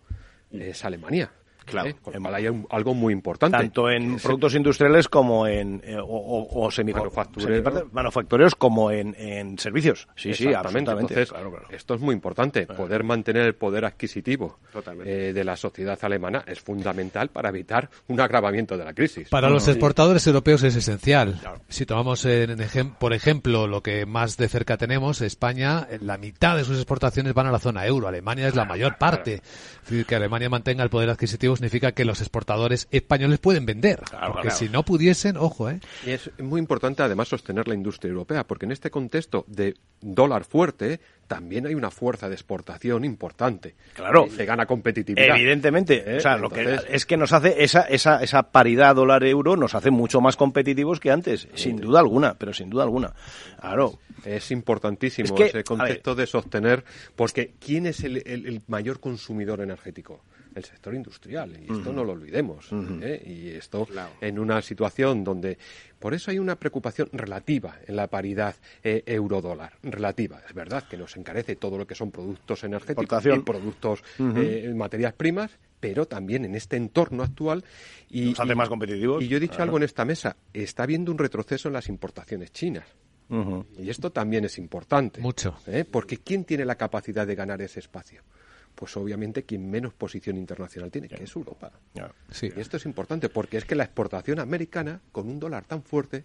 es Alemania. Claro. ¿eh? Con lo cual hay un- algo muy importante. Tanto en productos industriales como en eh, o, o, o semico- Manufacturero. semi- manufactureros como en, en servicios. Sí, sí, absolutamente. Entonces, claro, claro. esto es muy importante. Poder mantener el poder adquisitivo eh, de la sociedad alemana es fundamental para evitar un agravamiento de la crisis. Para los exportadores europeos es esencial. Si tomamos en ejem- por ejemplo lo que más de cerca tenemos, España, eh, la mitad de sus exportaciones van a la zona euro. Alemania es la mayor parte. Es decir, que Alemania mantenga el poder adquisitivo significa que los exportadores españoles pueden vender. porque claro. si no pudiesen, ojo, ¿eh? Y es muy importante además sostener la industria europea, porque en este contexto de dólar fuerte también hay una fuerza de exportación importante. Claro. Eh, Se gana competitividad. Evidentemente, ¿Eh? o sea, lo que es que nos hace esa, esa, esa paridad dólar-euro nos hace mucho más competitivos que antes, sin duda alguna, pero sin duda alguna. Claro. Es importantísimo Es que, ese concepto de sostener, porque ¿quién es el, el- el mayor consumidor energético? El sector industrial, y esto no lo olvidemos. ¿eh? Y esto en una situación donde, por eso hay una preocupación relativa en la paridad eh, euro-dólar. Relativa, es verdad que nos encarece todo lo que son productos energéticos y productos, eh, materias primas, pero también en este entorno actual. Y, Nos hace y- más competitivos, Y yo he dicho claro. algo en esta mesa, está habiendo un retroceso en las importaciones chinas. Y esto también es importante. Mucho. ¿eh? Porque ¿quién tiene la capacidad de ganar ese espacio? Pues obviamente quien menos posición internacional tiene, que es Europa. Sí. Y esto es importante porque es que la exportación americana, con un dólar tan fuerte,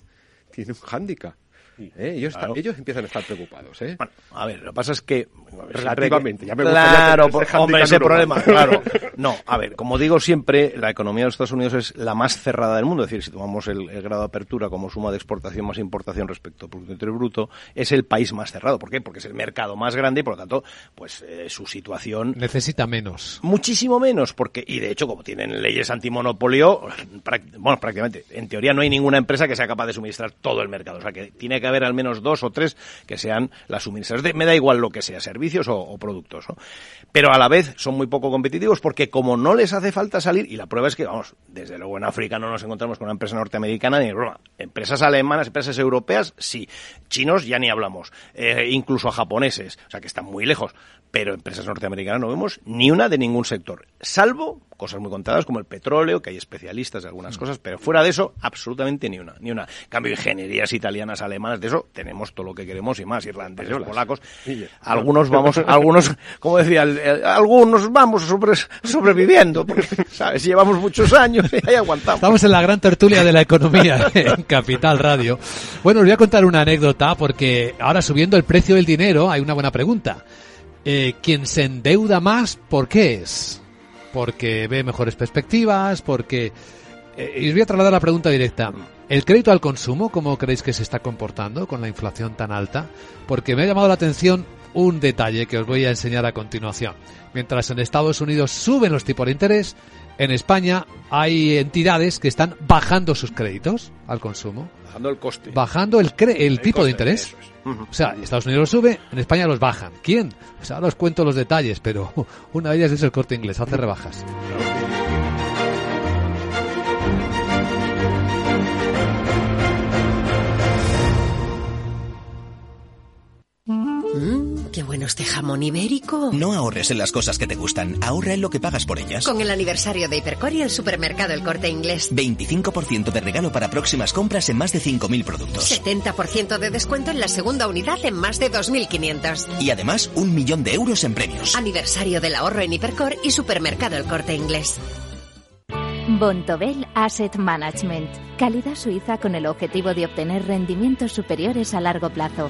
tiene un hándicap. ¿Eh? Ellos, Claro. ellos empiezan a estar preocupados. ¿eh? Bueno, a ver, lo que pasa es que... Relativamente, ya me claro, por- ese hombre, ese problema, claro. No, a ver, como digo siempre, la economía de los Estados Unidos es la más cerrada del mundo. Es decir, si tomamos el, el grado de apertura como suma de exportación más importación respecto al Producto Interior Bruto, es el país más cerrado. ¿Por qué? Porque es el mercado más grande y, por lo tanto, pues eh, su situación Necesita menos. Muchísimo menos, porque, y de hecho, como tienen leyes antimonopolio, bueno, prácticamente, en teoría no hay ninguna empresa que sea capaz de suministrar todo el mercado. O sea, que tiene que haber al menos dos o tres que sean las suministradoras. De- me da igual lo que sea, servicios o, o productos, ¿no? Pero a la vez son muy poco competitivos porque como no les hace falta salir, y la prueba es que, vamos, desde luego en África no nos encontramos con una empresa norteamericana ni broma. Empresas alemanas, empresas europeas, sí. Chinos ya ni hablamos. Eh, incluso a japoneses. O sea, que están muy lejos. Pero empresas norteamericanas no vemos ni una de ningún sector. Salvo cosas muy contadas como el petróleo, que hay especialistas de algunas cosas, pero fuera de eso, absolutamente ni una. Ni una. En cambio, ingenierías italianas, alemanas, de eso tenemos todo lo que queremos y más. Irlandeses, polacos. Algunos vamos, algunos, como decía, el- el- algunos vamos sobre- sobreviviendo, porque, ¿sabes? Llevamos muchos años y ahí aguantamos. Estamos en la gran tertulia de la economía en Capital Radio. Bueno, os voy a contar una anécdota porque ahora subiendo el precio del dinero hay una buena pregunta. Eh, ¿Quién se endeuda más, por qué es? Porque ve mejores perspectivas, porque... eh, y os voy a trasladar la pregunta directa. ¿El crédito al consumo, cómo creéis que se está comportando con la inflación tan alta? Porque me ha llamado la atención un detalle que os voy a enseñar a continuación. Mientras en Estados Unidos suben los tipos de interés, en España hay entidades que están bajando sus créditos al consumo, Bajando el coste. bajando el, cre- el tipo coste, de interés. O sea, Estados Unidos los sube, en España los bajan. ¿Quién? Pues ahora os cuento los detalles, pero una de ellas es el corte inglés, hace rebajas. Mmm, qué bueno este jamón ibérico. No ahorres en las cosas que te gustan, ahorra en lo que pagas por ellas. Con el aniversario de Hipercor y el supermercado El Corte Inglés. 25% de regalo para próximas compras en más de 5.000 productos. 70% de descuento en la segunda unidad en más de 2.500. Y además, un millón de euros en premios. Aniversario del ahorro en Hipercor y supermercado El Corte Inglés. Bontobel Asset Management. Calidad suiza con el objetivo de obtener rendimientos superiores a largo plazo.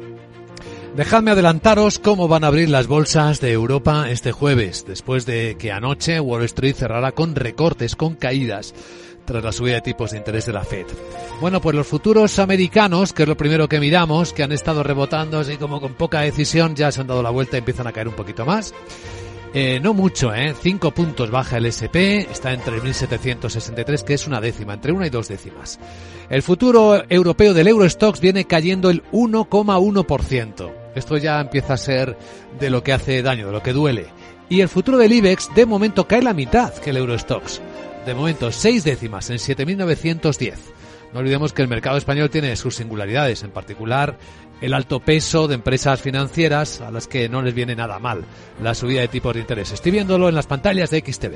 Dejadme adelantaros cómo van a abrir las bolsas de Europa este jueves, después de que anoche Wall Street cerrara con recortes, con caídas, tras la subida de tipos de interés de la Fed. Bueno, pues los futuros americanos, que es lo primero que miramos, que han estado rebotando así como con poca decisión, ya se han dado la vuelta y empiezan a caer un poquito más. Eh, no mucho, ¿eh? Cinco puntos baja el SP, está en 3.763, que es una décima, entre una y dos décimas. El futuro europeo del Eurostox viene cayendo el 1,1%. Esto ya empieza a ser de lo que hace daño, de lo que duele. Y el futuro del IBEX de momento cae la mitad que el Eurostox. De momento, seis décimas en 7.910. No olvidemos que el mercado español tiene sus singularidades, en particular el alto peso de empresas financieras a las que no les viene nada mal la subida de tipos de interés. Estoy viéndolo en las pantallas de XTV.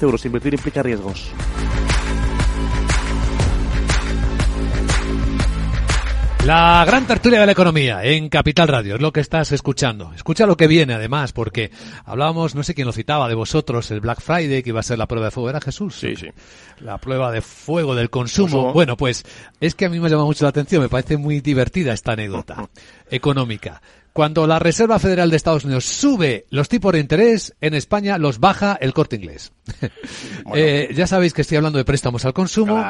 euros. Invertir implica riesgos. La gran tertulia de la economía en Capital Radio es lo que estás escuchando. Escucha lo que viene además, porque hablábamos, no sé quién lo citaba, de vosotros, el Black Friday, que iba a ser la prueba de fuego. ¿Era Jesús? Sí, sí. La prueba de fuego del consumo. Consumo. Bueno, pues es que a mí me llama mucho la atención, me parece muy divertida esta anécdota económica. Cuando la Reserva Federal de Estados Unidos sube los tipos de interés, en España los baja el corte inglés. Eh, ya sabéis que estoy hablando de préstamos al consumo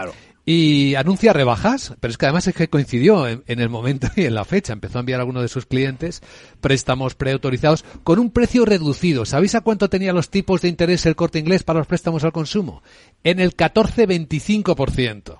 y anuncia rebajas, pero es que además es que coincidió en, en el momento y en la fecha. Empezó a enviar a algunos de sus clientes préstamos preautorizados con un precio reducido. ¿Sabéis a cuánto tenía los tipos de interés el corte inglés para los préstamos al consumo? En el 14-25%.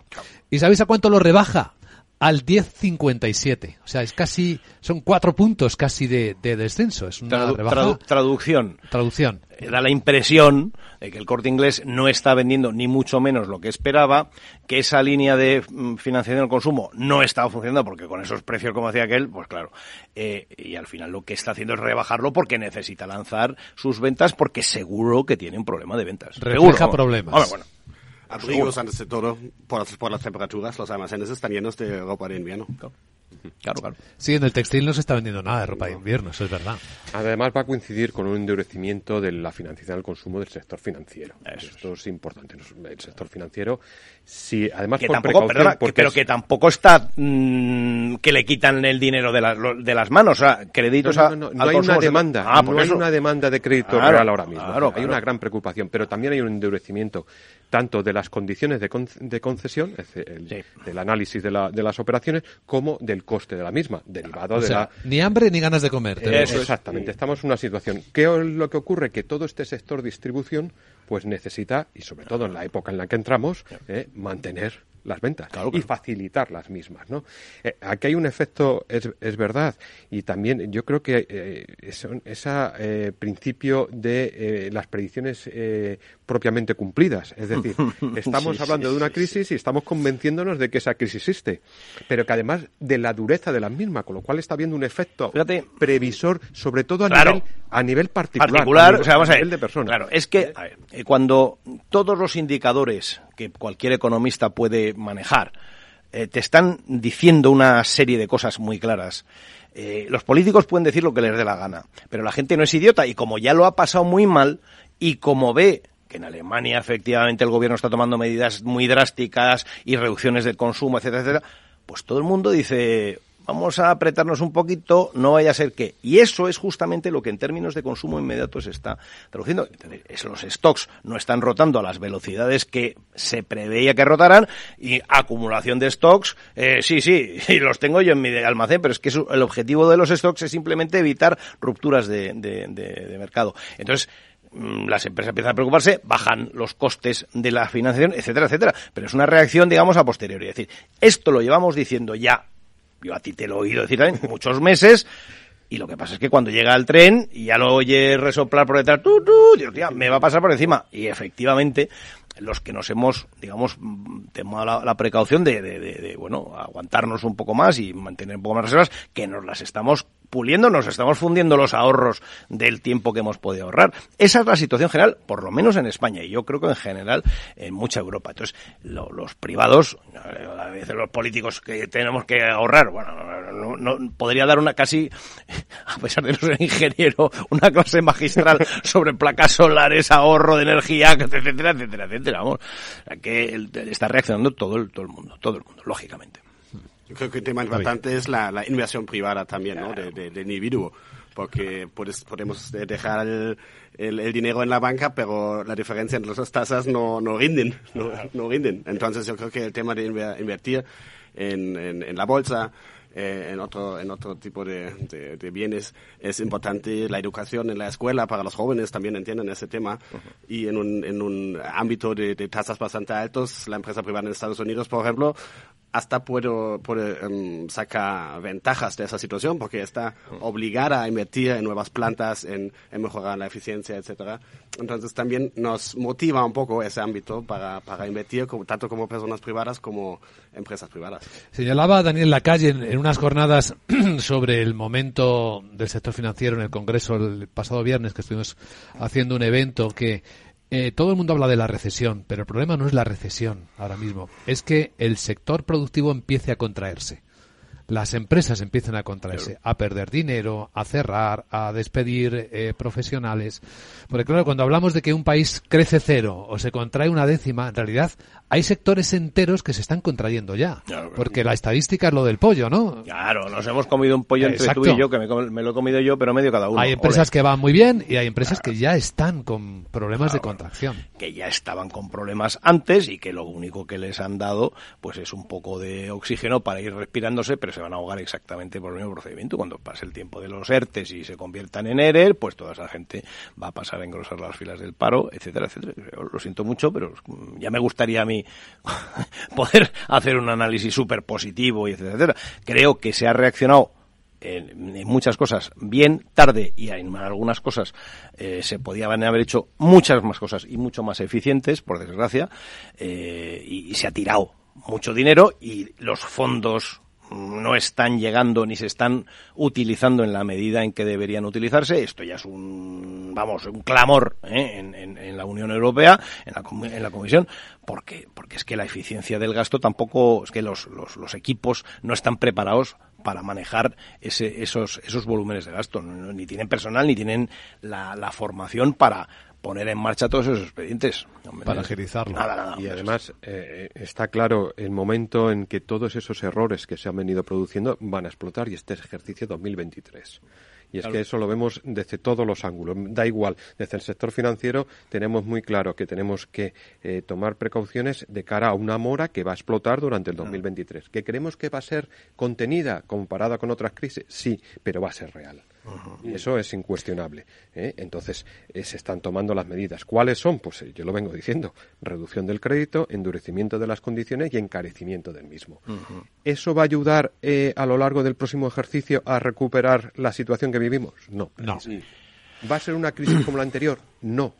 ¿Y sabéis a cuánto lo rebaja? Al 10,57. O sea, es casi, son cuatro puntos casi de, de descenso. Es una Tradu- rebaja. tradu- traducción. Traducción. Eh, Da la impresión de que el corte inglés no está vendiendo ni mucho menos lo que esperaba, que esa línea de mm, financiación del consumo no estaba funcionando porque con esos precios, como decía aquel, pues claro. eh, y al final lo que está haciendo es rebajarlo porque necesita lanzar sus ventas porque seguro que tiene un problema de ventas. Refleja Seguro. problemas. Bueno. Abrigos antes de todo, por las, por las temperaturas, los almacenes están llenos de ropa de invierno. Claro, claro. Sí, en el textil no se está vendiendo nada de ropa de invierno, eso es verdad. Además va a coincidir con un endurecimiento de la financiación del consumo del sector financiero. Esto es importante. El sector financiero, si además que por tampoco, precaución, perdona, que- porque pero es- que tampoco está mm, que le quitan el dinero de, las- lo- de las manos, o sea, créditos no, a- no, no, no al hay una demanda, Ah, no hay eso. una demanda de crédito Claro, real ahora mismo. claro, hay claro. una gran preocupación, pero también hay un endurecimiento tanto de las condiciones de, con- de concesión, del análisis de, la- de las operaciones, como del coste de la misma, derivado O de sea, la ni hambre ni ganas de comer. eso, exactamente. Estamos en una situación. ¿Qué es lo que ocurre? Que todo este sector distribución pues necesita, y sobre todo en la época en la que entramos, eh, mantener las ventas y facilitar las mismas. ¿no? Eh, aquí hay un efecto, es, es verdad, y también yo creo que eh, ese principio de eh, las predicciones eh, propiamente cumplidas. Es decir, estamos Sí, hablando sí, de una sí, crisis y estamos convenciéndonos de que esa crisis existe, pero que además de la dureza de la misma, con lo cual está habiendo un efecto previsor, sobre todo a, Claro. nivel, a nivel particular. particular, a nivel- o sea, vamos a nivel de persona. Claro, es que a ver, eh, cuando todos los indicadores que cualquier economista puede manejar eh, te están diciendo una serie de cosas muy claras. eh, los políticos pueden decir lo que les dé la gana, pero la gente no es idiota y como ya lo ha pasado muy mal y como ve que en Alemania efectivamente el gobierno está tomando medidas muy drásticas y reducciones del consumo, etcétera, etcétera, pues todo el mundo dice, vamos a apretarnos un poquito, no vaya a ser que. Y eso es justamente lo que en términos de consumo inmediato se está traduciendo. Es- los stocks no están rotando a las velocidades que se preveía que rotaran y acumulación de stocks, eh, sí, sí, los tengo yo en mi almacén, pero es que el objetivo de los stocks es simplemente evitar rupturas de, mercado. Entonces, las empresas empiezan a preocuparse, bajan los costes de la financiación, etcétera, etcétera. Pero es una reacción, digamos, a posteriori. Es decir, esto lo llevamos diciendo ya, yo a ti te lo he oído decir también, muchos meses, y lo que pasa es que cuando llega el tren y ya lo oye resoplar por detrás, tú, tú, digo, tía, me va a pasar por encima. Y efectivamente, los que nos hemos, digamos, mm, tomado la, la precaución de, de- de- de, bueno, aguantarnos un poco más y mantener un poco más reservas, que nos las estamos puliendo, nos estamos fundiendo los ahorros del tiempo que hemos podido ahorrar. Esa es la situación general, por lo menos en España, y yo creo que en general en mucha Europa. Entonces, lo- los privados, a veces los políticos que tenemos que ahorrar, bueno, no, no- podría dar una casi, a pesar de no ser ingeniero, una clase magistral sobre placas solares, ahorro de energía, etcétera, etcétera, etcétera. Vamos, que está reaccionando todo el, todo el mundo, todo el mundo, lógicamente. Yo creo que un tema importante es la, la inversión privada también, ¿no? De, de- del individuo. Porque puedes, podemos dejar el, el- el dinero en la banca, pero la diferencia entre las dos tasas no, no rinden, no, no rinden. Entonces yo creo que el tema de inver- invertir en, en, en la bolsa, eh, en otro en otro tipo de, de, de bienes es importante la educación en la escuela para los jóvenes también entienden ese tema y en un, en un ámbito de, de tasas bastante altos la empresa privada en Estados Unidos por ejemplo hasta puedo, puede em, sacar ventajas de esa situación porque está obligada a invertir en nuevas plantas, en, en mejorar la eficiencia, etcétera. Entonces también nos motiva un poco ese ámbito para, para invertir como- tanto como personas privadas como empresas privadas. Señalaba Daniel Lacalle en, en unas jornadas sobre el momento del sector financiero en el Congreso el pasado viernes que estuvimos haciendo un evento que eh, todo el mundo habla de la recesión, pero el problema no es la recesión ahora mismo, es que el sector productivo empiece a contraerse. Las empresas empiezan a contraerse, a perder dinero, a cerrar, a despedir eh, profesionales. Porque claro, cuando hablamos de que un país crece cero o se contrae una décima, en realidad hay sectores enteros que se están contrayendo ya. porque la estadística es lo del pollo, ¿no? Claro, nos hemos comido un pollo entre tú y yo, que me, me, lo he comido yo, pero medio cada uno. Hay empresas que van muy bien y hay empresas que ya están con problemas de contracción. Que ya estaban con problemas antes y que lo único que les han dado pues es un poco de oxígeno para ir respirándose, pero van a ahogar exactamente por el mismo procedimiento. Cuando pase el tiempo de los ERTES y se conviertan en ERER, pues toda esa gente va a pasar a engrosar las filas del paro, etcétera, etcétera. Lo siento mucho, pero ya me gustaría a mí poder hacer un análisis súper positivo y etcétera, etcétera. Creo que se ha reaccionado en, muchas cosas bien tarde y en algunas cosas eh, se podían haber hecho muchas más cosas y mucho más eficientes, por desgracia, eh, y, se ha tirado mucho dinero y los fondos no están llegando ni se están utilizando en la medida en que deberían utilizarse. Esto ya es un, vamos, un clamor ¿eh? en, la Unión Europea, en la, en la Comisión, porque, porque es que la eficiencia del gasto tampoco, es que los, los, los equipos no están preparados para manejar ese, esos, esos volúmenes de gasto. Ni tienen personal, ni tienen la, la formación para, poner en marcha todos esos expedientes. para agilizarlo. y además eh, está claro el momento en que todos esos errores que se han venido produciendo van a explotar y este es ejercicio 2023. Y es que eso lo vemos desde todos los ángulos. Da igual, desde el sector financiero tenemos muy claro que tenemos que eh, tomar precauciones de cara a una mora que va a explotar durante el 2023. ¿Que creemos que va a ser contenida comparada con otras crisis? Sí, pero va a ser real. Y eso es incuestionable. ¿eh? Entonces, eh, se están tomando las medidas. ¿Cuáles son? Pues yo lo vengo diciendo. Reducción del crédito, endurecimiento de las condiciones y encarecimiento del mismo. ¿Eso va a ayudar a lo largo del próximo ejercicio a recuperar la situación que vivimos? No. No. ¿Va a ser una crisis como la anterior? No.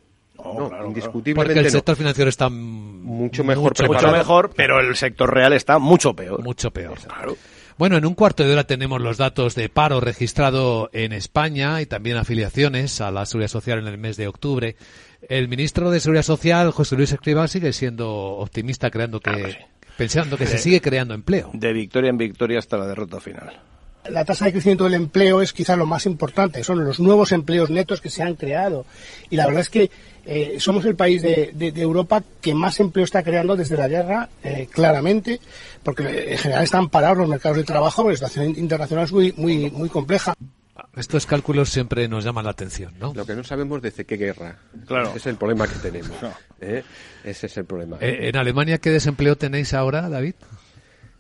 No, indiscutiblemente Porque el sector financiero está mucho mejor, mucho, mejor, pero el sector real está mucho peor. Mucho peor. Bueno, en un cuarto de hora tenemos los datos de paro registrado en España y también afiliaciones a la Seguridad Social en el mes de octubre. El ministro de Seguridad Social, José Luis Escrivá, sigue siendo optimista, creando que, ah, pensando que se sigue creando empleo. De victoria en victoria hasta la derrota final. La tasa de crecimiento del empleo es quizá lo más importante, son los nuevos empleos netos que se han creado. Y la verdad es que eh, somos el país de, Europa que más empleo está creando desde la guerra, eh, claramente, porque en general están parados los mercados de trabajo, la situación internacional es muy, muy, muy compleja. Estos cálculos siempre nos llaman la atención, ¿no? Lo que no sabemos desde qué guerra. Claro. Ese es el problema que tenemos. ¿eh? Ese es el problema. ¿En Alemania qué desempleo tenéis ahora, David?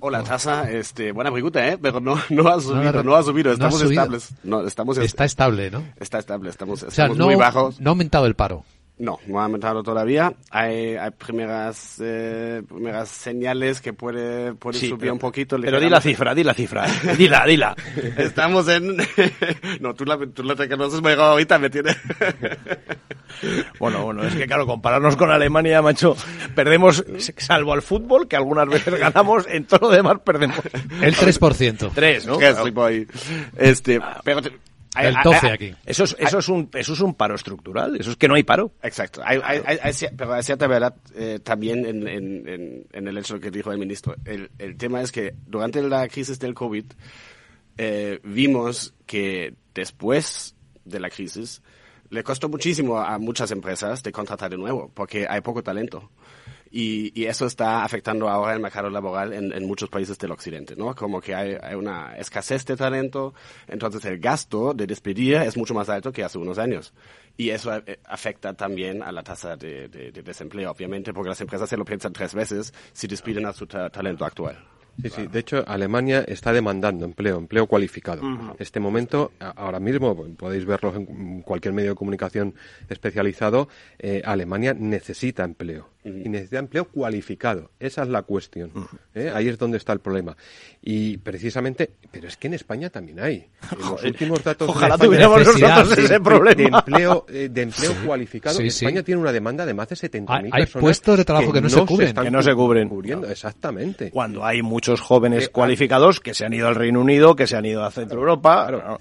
Hola, tasa, este, buena pregunta, ¿eh? Pero no, no ha subido, no, ha subido, estamos estables. No, estamos Está estable, ¿no? Está estable, estamos, estamos muy bajos. No ha aumentado el paro. No, no ha aumentado todavía. Hay, hay primeras, eh, primeras señales que puede, puede subir un poquito. Pero di la cifra, di la cifra. dila, dila. Estamos en... no, tú la, tú la te conoces mejor ahorita, me tiene... bueno, bueno, es que claro, compararnos con Alemania, macho, perdemos, salvo al fútbol, que algunas veces ganamos, en todo lo demás perdemos. El 3%. 3, ¿no? Este, pero el 12 aquí. Eso es, eso, es un, eso es un paro estructural, eso es que no hay paro. Exacto. Hay, hay, hay, pero hay cierta verdad eh, también en, en, en, el hecho que dijo el ministro. El, el tema es que durante la crisis del COVID eh, vimos que después de la crisis le costó muchísimo a muchas empresas de contratar de nuevo porque hay poco talento. Y, y, eso está afectando ahora el mercado laboral en, en muchos países del occidente, ¿no? Como que hay, hay, una escasez de talento, entonces el gasto de despedir es mucho más alto que hace unos años. Y eso eh, afecta también a la tasa de, de, de desempleo, obviamente, porque las empresas se lo piensan tres veces si despiden a su talento actual. Sí, sí. De hecho, Alemania está demandando empleo, empleo cualificado. Este momento, ahora mismo, podéis verlo en cualquier medio de comunicación especializado, eh, Alemania necesita empleo y necesita empleo cualificado. Esa es la cuestión. ¿eh? Ahí es donde está el problema. Y precisamente, pero es que en España también hay. En los últimos datos Ojalá tuviéramos nosotros ese problema. De empleo, eh, de empleo cualificado. España tiene una demanda de más de 70.000 personas. Hay puestos de trabajo que, no, se cubren. que no se cubren. Cubriendo, exactamente. Cuando hay muchos jóvenes eh, cualificados que se han ido al Reino Unido, que se han ido a Centro Europa. Claro,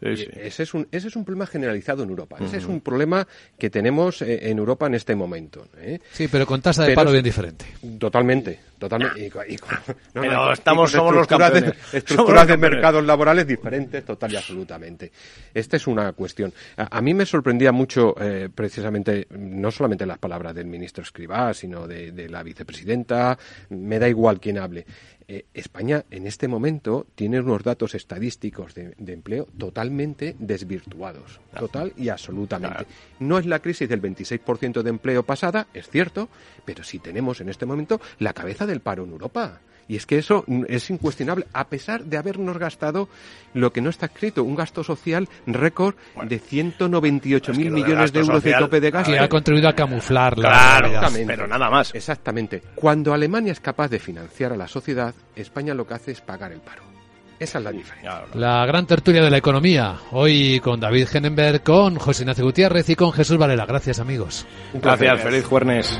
ese, es un, ese es un problema generalizado en Europa. Ese es un problema que tenemos en Europa en este momento. Sí, pero con tasa de paro bien diferente. Totalmente, Totalmente. Y, no, Pero no, estamos- somos los de- campeones. Somos Estructuras de campeones. mercados laborales diferentes, total y absolutamente. Esta es una cuestión. A, a mí me sorprendía mucho, eh, precisamente, no solamente las palabras del ministro Escribá, sino de, de la vicepresidenta, me da igual quién hable. Eh, España en este momento tiene unos datos estadísticos de, de empleo totalmente desvirtuados, total y absolutamente. No es la crisis del 26% de empleo pasada, es cierto, pero sí tenemos en este momento la cabeza del paro en Europa. Y es que eso es incuestionable, a pesar de habernos gastado lo que no está escrito, un gasto social récord de 198.000 lo del millones de euros de tope de gasto. Que ha contribuido a camuflar la Claro, pero nada más. Exactamente. Cuando Alemania es capaz de financiar a la sociedad, España lo que hace es pagar el paro. Esa es la diferencia. La gran tertulia de la economía. Hoy con David Genenberg, con José Ignacio Gutiérrez y con Jesús Varela. Gracias, amigos. Gracias, feliz jueves.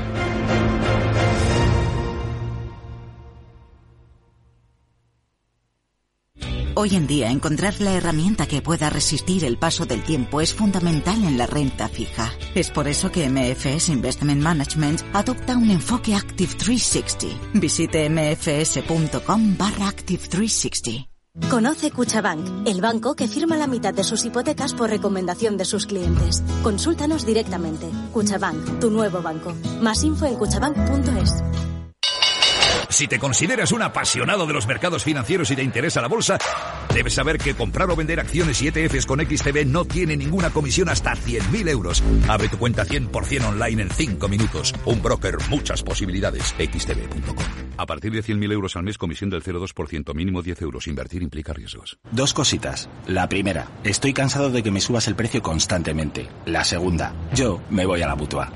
Hoy en día encontrar la herramienta que pueda resistir el paso del tiempo es fundamental en la renta fija. Es por eso que MFS Investment Management adopta un enfoque Active 360. Visite mfs.com barra Active 360. Conoce Cuchabank, el banco que firma la mitad de sus hipotecas por recomendación de sus clientes. Consúltanos directamente. Cuchabank, tu nuevo banco. Más info en cuchabank.es. Si te consideras un apasionado de los mercados financieros y te interesa la bolsa, debes saber que comprar o vender acciones y ETFs con XTB no tiene ninguna comisión hasta 100.000 euros. Abre tu cuenta 100% online en 5 minutos. Un broker, muchas posibilidades. XTB.com. A partir de 100.000 euros al mes, comisión del 0,2%, mínimo 10 euros. Invertir implica riesgos. Dos cositas. La primera, estoy cansado de que me subas el precio constantemente. La segunda, yo me voy a la mutua.